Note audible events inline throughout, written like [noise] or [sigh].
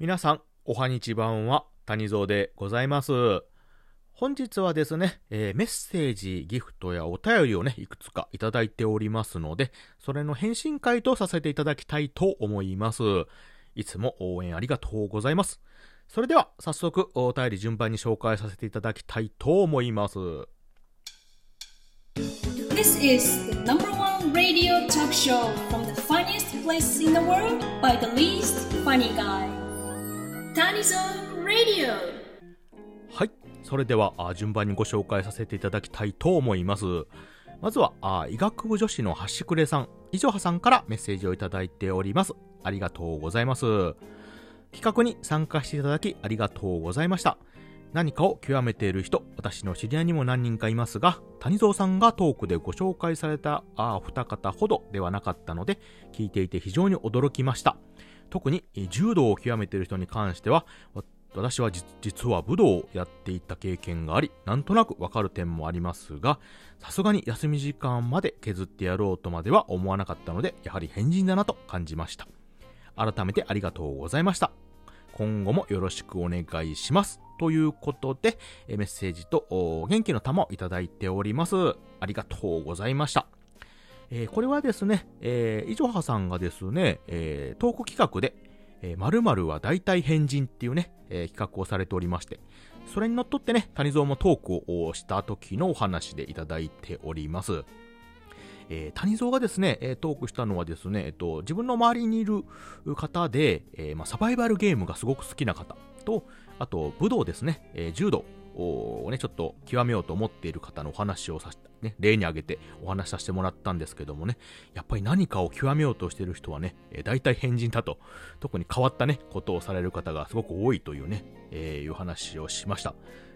皆さん、おはにちばんは、谷蔵でございます。本日はですね、えーメッセージ、ギフトやお便りをね、いくつかいただいておりますので、それの返信会とさせていただきたいと思います。いつも応援ありがとうございます。それでは、早速、お便り順番に紹介させていただきたいと思います。This is the number one radio talk show from the funniest place in the world by the least funny guy. Tanizon Radio. はい。それでは、順番にご紹介させていただきたいと思います。まずは、医学部女子の端くれさん、いじょはさんからメッセージをいただいております。ありがとうございます。企画に参加していただきありがとうございました。何かを極めている人、私の知り合いにも何人かいますが、谷蔵さんがトークでご紹介されたあお二方ほどではなかったので、聞いていて非常に驚きました。特に柔道を極めている人に関しては、私は実は武道をやっていた経験があり、なんとなくわかる点もありますが、さすがに休み時間まで削ってやろうとまでは思わなかったので、やはり変人だなと感じました。改めてありがとうございました。今後もよろしくお願いします。ということで、メッセージと元気の玉をいただいております。ありがとうございました。えーこれはですね、えー、いはさんがですね、えートーク企画で、えー、〇〇は大体変人っていうね、えー企画をされておりまして、それにのっとってね、谷蔵もトークをした時のお話でいただいております。えー谷蔵がですね、えトークしたのはですね、えっと、自分の周りにいる方で、えーま、サバイバルゲームがすごく好きな方と、あと、武道ですね、えー柔道をね、ちょっと極めようと思っている方のお話をさせて、ね、例に挙げてお話しさせてもらったんですけどもね、やっぱり何かを極めようとしている人はね、えー大体変人だと、特に変わったね、ことをされる方がすごく多いというね、えーいう話をしました。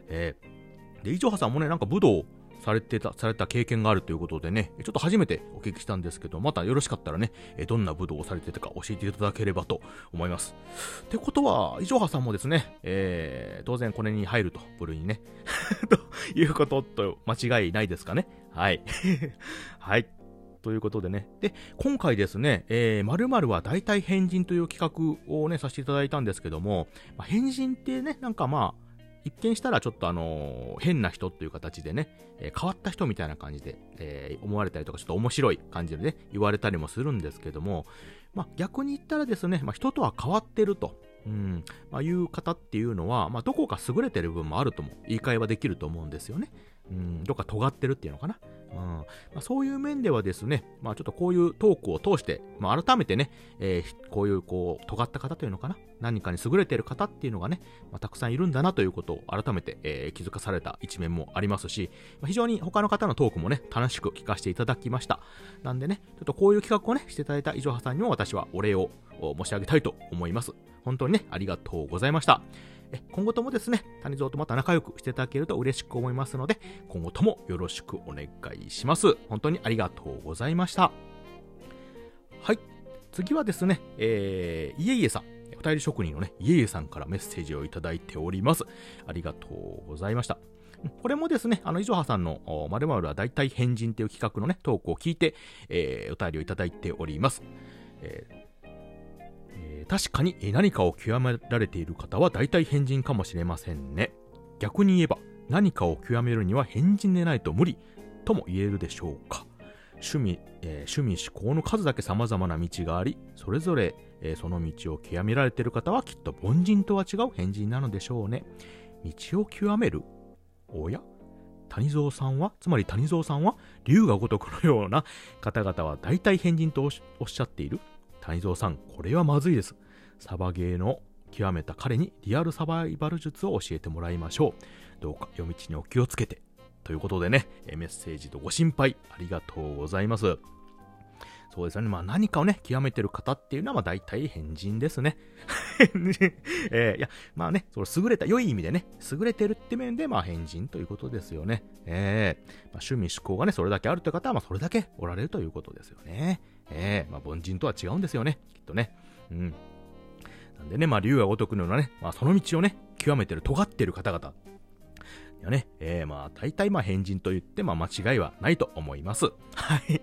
えーで、伊調派さんもね、なんか武道されてた、された経験があるということでね、ちょっと初めてお聞きしたんですけど、またよろしかったらね、えどんな武道をされてたか教えていただければと思います。ってことは、イチョハさんもですね、えー当然これに入ると、部類にね、[laughs] ということと間違いないですかね。はい。[laughs] はい。ということでね。で、今回ですね、えー、〇〇は大体変人という企画をね、させていただいたんですけども、まあ、変人ってね、なんかまあ、一見したらちょっとあの変な人っていう形でね、え変わった人みたいな感じで、え思われたりとか、ちょっと面白い感じでね、言われたりもするんですけども、まあ、逆に言ったらですね、まあ、人とは変わってると。うん、まあ、いう方っていうのは、まあ、どこか優れてる部分もあるとも、言い換えはできると思うんですよね。うん、どっか尖ってるっていうのかな？うんまあ、そういう面ではですね、まあ、ちょっとこういうトークを通して、まあ、改めてね、えーこういうこう尖った方というのかな、何かに優れている方っていうのがね、まあ、たくさんいるんだなということを改めて、えー気づかされた一面もありますし、まあ、非常に他の方のトークもね、楽しく聞かせていただきました。なんでね、ちょっとこういう企画をね、していただいた以上はさんにも私はお礼を申し上げたいと思います。本当にね、ありがとうございました。え今後ともですね、谷蔵とまた仲良くしていただけると嬉しく思いますので、今後ともよろしくお願いします。本当にありがとうございました。はい。次はですね、えー、いえいえさん。お便り職人のね、いえいえさんからメッセージをいただいております。ありがとうございました。これもですね、あの、いじょはさんの、お〇〇は大体変人という企画のね、トークを聞いて、えー、お便りをいただいております。えー確かに何かを極められている方は大体変人かもしれませんね。逆に言えば、何かを極めるには変人でないと無理とも言えるでしょうか。趣味、えー趣味思考の数だけ様々な道があり、それぞれ、えーその道を極められている方はきっと凡人とは違う変人なのでしょうね。道を極めるおや？谷蔵さんは、つまり谷蔵さんは、竜が如くのような方々は大体変人とおっしゃっている谷蔵さん、これはまずいです。サバゲーの極めた彼にリアルサバイバル術を教えてもらいましょう。どうか夜道にお気をつけて。ということでね、メッセージとご心配ありがとうございます。そうですよね。まあ何かをね、極めてる方っていうのはまあ大体変人ですね。[laughs] えーいや、まあね、その優れた、良い意味でね、優れてるって面でまあ変人ということですよね。えーまあ、趣味思考がね、それだけあるという方はまあそれだけおられるということですよね。えーまあ凡人とは違うんですよね。きっとね。うん。なんでね、まあ竜が如くのようなね、まあその道をね、極めてる、尖ってる方々。いやね、えー、まあ大体まあ変人と言ってまあ間違いはないと思います。はい。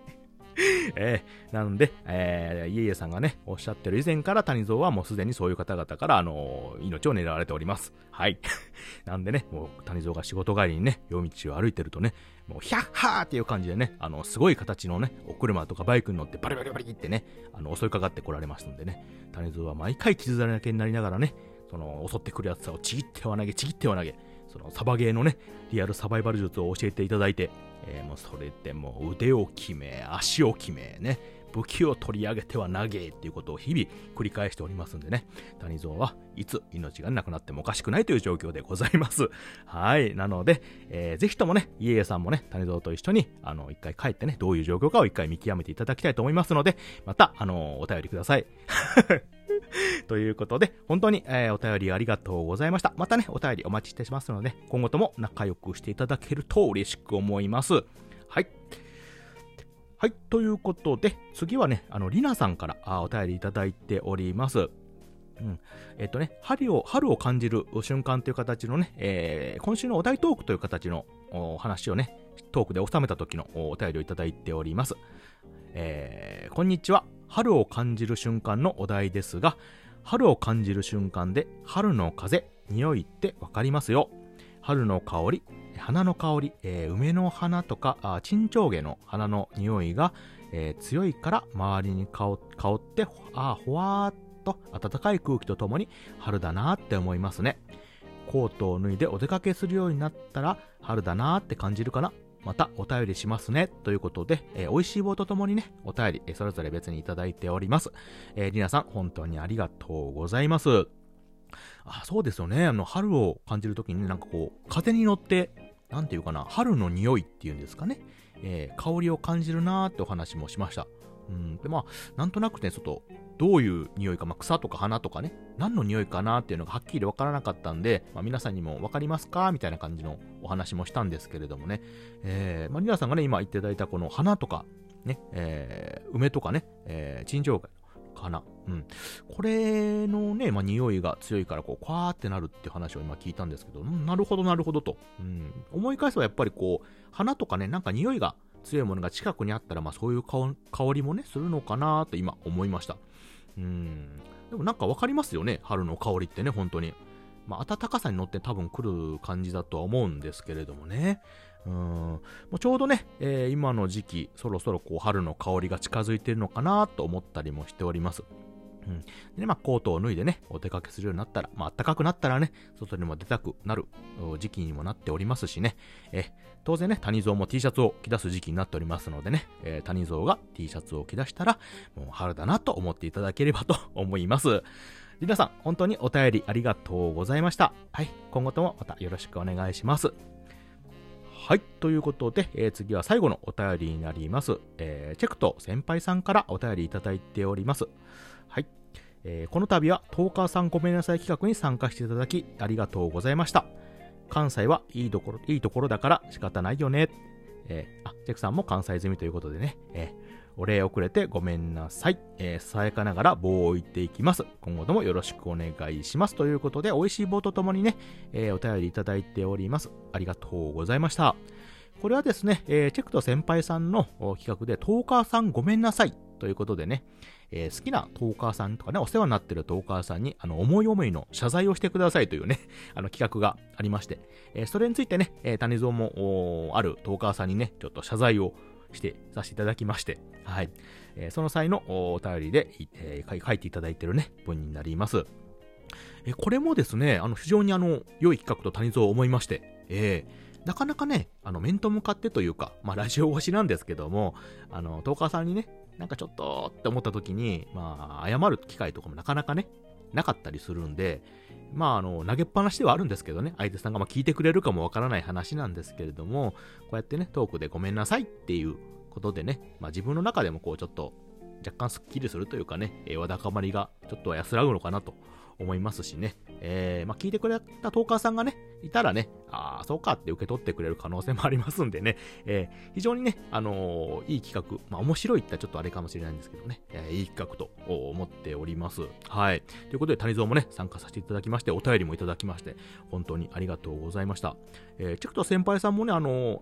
[laughs] えー、なので、えー、イエイエさんがね、おっしゃってる以前から谷蔵はもうすでにそういう方々から、あのー、命を狙われております。はい。[laughs] なんでね、もう谷蔵が仕事帰りにね、夜道を歩いてるとね、もうヒャッハーっていう感じでね、あの、すごい形のね、お車とかバイクに乗ってバリバリバリってね、あの、襲いかかってこられますんでね、谷蔵は毎回傷だらけになりながらね、その、襲ってくるやつをちぎっては投げ、ちぎっては投げ、そのサバゲーのね、リアルサバイバル術を教えていただいて、えー、もうそれでもう腕を決め、足を決め、ね、武器を取り上げては投げっていうことを日々繰り返しておりますんでね、谷蔵はいつ命がなくなってもおかしくないという状況でございます。[laughs] はい。なので、えー、ぜひともね、家家さんもね、谷蔵と一緒に、あの、一回帰ってね、どういう状況かを一回見極めていただきたいと思いますので、また、あの、お便りください。[laughs] [laughs] ということで、本当に、えー、お便りありがとうございました。またね、お便りお待ちしてますので、今後とも仲良くしていただけると嬉しく思います。はい。はい、ということで、次はね、あの、りなさんからあお便りいただいております。うん。えっ、とね、春を、春を感じる瞬間という形のね、えー、今週のお題トークという形のお話をね、トークで収めた時のお便りをいただいております。えー、こんにちは。春を感じる瞬間のお題ですが、春を感じる瞬間で、春の風、匂いってわかりますよ。春の香り、花の香り、えー、梅の花とか、あチチョウゲの花の匂いが、えー、強いから周りに香って、あほわーっと暖かい空気とともに春だなって思いますね。コートを脱いでお出かけするようになったら春だなって感じるかな。またお便りしますね。ということで、えー、美味しい棒とともにね、お便り、えー、それぞれ別にいただいております。えー、りなさん、本当にありがとうございます。あ、そうですよね。あの、春を感じるときになんかこう、風に乗ってなんていうかな、春の匂いっていうんですかね、えー、香りを感じるなーってお話もしました。うん、で、まあ、なんとなくね、ちょっと、どういう匂いか、まあ、草とか花とかね、何の匂いかなっていうのがはっきりわからなかったんで、まあ、皆さんにもわかりますか？みたいな感じのお話もしたんですけれどもね、えー、まあ、皆さんがね、今言っていただいたこの花とか、ね、えー、梅とかね、えー、鎮静かな。うん。これのね、まあ、匂いが強いから、こう、わーってなるって話を今聞いたんですけど、うん、なるほど、なるほどと。うん。思い返せばやっぱりこう、花とかね、なんか匂いが強いものが近くにあったら、まあ、そういう香りもね、するのかなと今思いました。うん。でもなんかわかりますよね、春の香りってね、本当に。まあ、暖かさに乗って多分来る感じだとは思うんですけれどもね。うんもうちょうどね、えー、今の時期、そろそろこう春の香りが近づいてるのかなと思ったりもしております。うん。で、まあ、コートを脱いでね、お出かけするようになったら、まあ、暖かくなったらね、外にも出たくなる時期にもなっておりますしね、え当然ね、谷蔵も T シャツを着出す時期になっておりますのでね、えー、谷蔵が T シャツを着出したら、もう春だなと思っていただければと [laughs] 思います。皆さん、本当にお便りありがとうございました。はい、今後ともまたよろしくお願いします。はい。ということで、えー、次は最後のお便りになります。えー、チェクト先輩さんからお便りいただいております。はい。えー、この度は、トーカーさんごめんなさい企画に参加していただき、ありがとうございました。関西はいいところ、いいところだから仕方ないよね。えー、あ、チェクさんも関西済みということでね、えお礼遅れてごめんなさい。えー、さやかながら棒を置いていきます。今後ともよろしくお願いします。ということで、美味しい棒とともにね、えー、お便りいただいております。ありがとうございました。これはですね、えー、チェクト先輩さんの企画で、トーカーさんごめんなさいということでね、えー、好きなトーカーさんとかね、お世話になってるトーカーさんに、あの、思い思いの謝罪をしてくださいというね、[laughs] あの、企画がありまして、えー、それについてね、えー、谷蔵も、あるトーカーさんにね、ちょっと謝罪をしてさせていただきまして、はい。えー、その際のお便りで、えー、書いていただいてるね、文になります。えー、これもですね、あの、非常にあの、良い企画と谷蔵を思いまして、えー、なかなかね、あの、面と向かってというか、まあ、ラジオ越しなんですけども、あの、トーカーさんにね、なんかちょっとって思った時に、まあ、謝る機会とかもなかなかね、なかったりするんで、まあ、あの、投げっぱなしではあるんですけどね、相手さんがま聞いてくれるかもわからない話なんですけれども、こうやってね、トークでごめんなさいっていうことでね、まあ、自分の中でもこうちょっと若干スッキリするというかね、え、わだかまりがちょっと安らぐのかなと思いますしね、えー、まあ、聞いてくれたトーカーさんがね、いたらね、ああ、そうかって受け取ってくれる可能性もありますんでね、えー、非常にね、あのー、いい企画、まあ、面白いってちょっとあれかもしれないんですけどね、えいい企画と思っております。はい。ということで、谷蔵もね、参加させていただきまして、お便りもいただきまして、本当にありがとうございました。えチェクト先輩さんもね、あの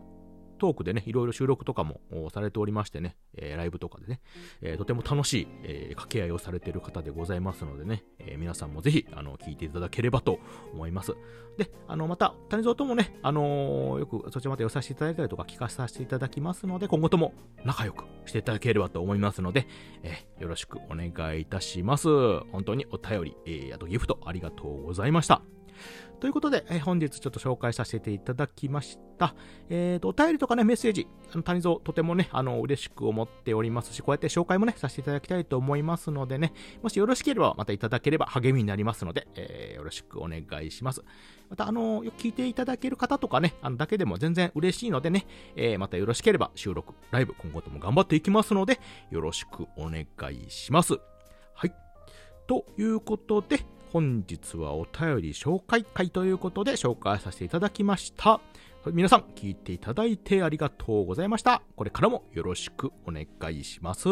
トークでね、いろいろ収録とかもされておりましてね、えー、ライブとかでね、えー、とても楽しい、えー、掛け合いをされている方でございますのでね、え皆さんもぜひ、あの、聞いていただければと思います。で、あの、また、谷蔵ともね、あのよくそちらまで寄させていただいたりとか聞かさせていただきますので、今後とも仲良くしていただければと思いますので、えよろしくお願いいたします。本当にお便り、え、あとギフトありがとうございました。ということで、えー、本日ちょっと紹介させていただきました。えっ、ー、と、お便りとかね、メッセージ、あの、谷蔵とてもね、あの、嬉しく思っておりますし、こうやって紹介もね、させていただきたいと思いますのでね、もしよろしければまたいただければ励みになりますので、えー、よろしくお願いします。また、あの、聞いていただける方とかね、あの、だけでも全然嬉しいのでね、えー、またよろしければ収録、ライブ、今後とも頑張っていきますので、よろしくお願いします。はい。ということで、本日はお便り紹介会ということで紹介させていただきました。皆さん聞いていただいてありがとうございました。これからもよろしくお願いします。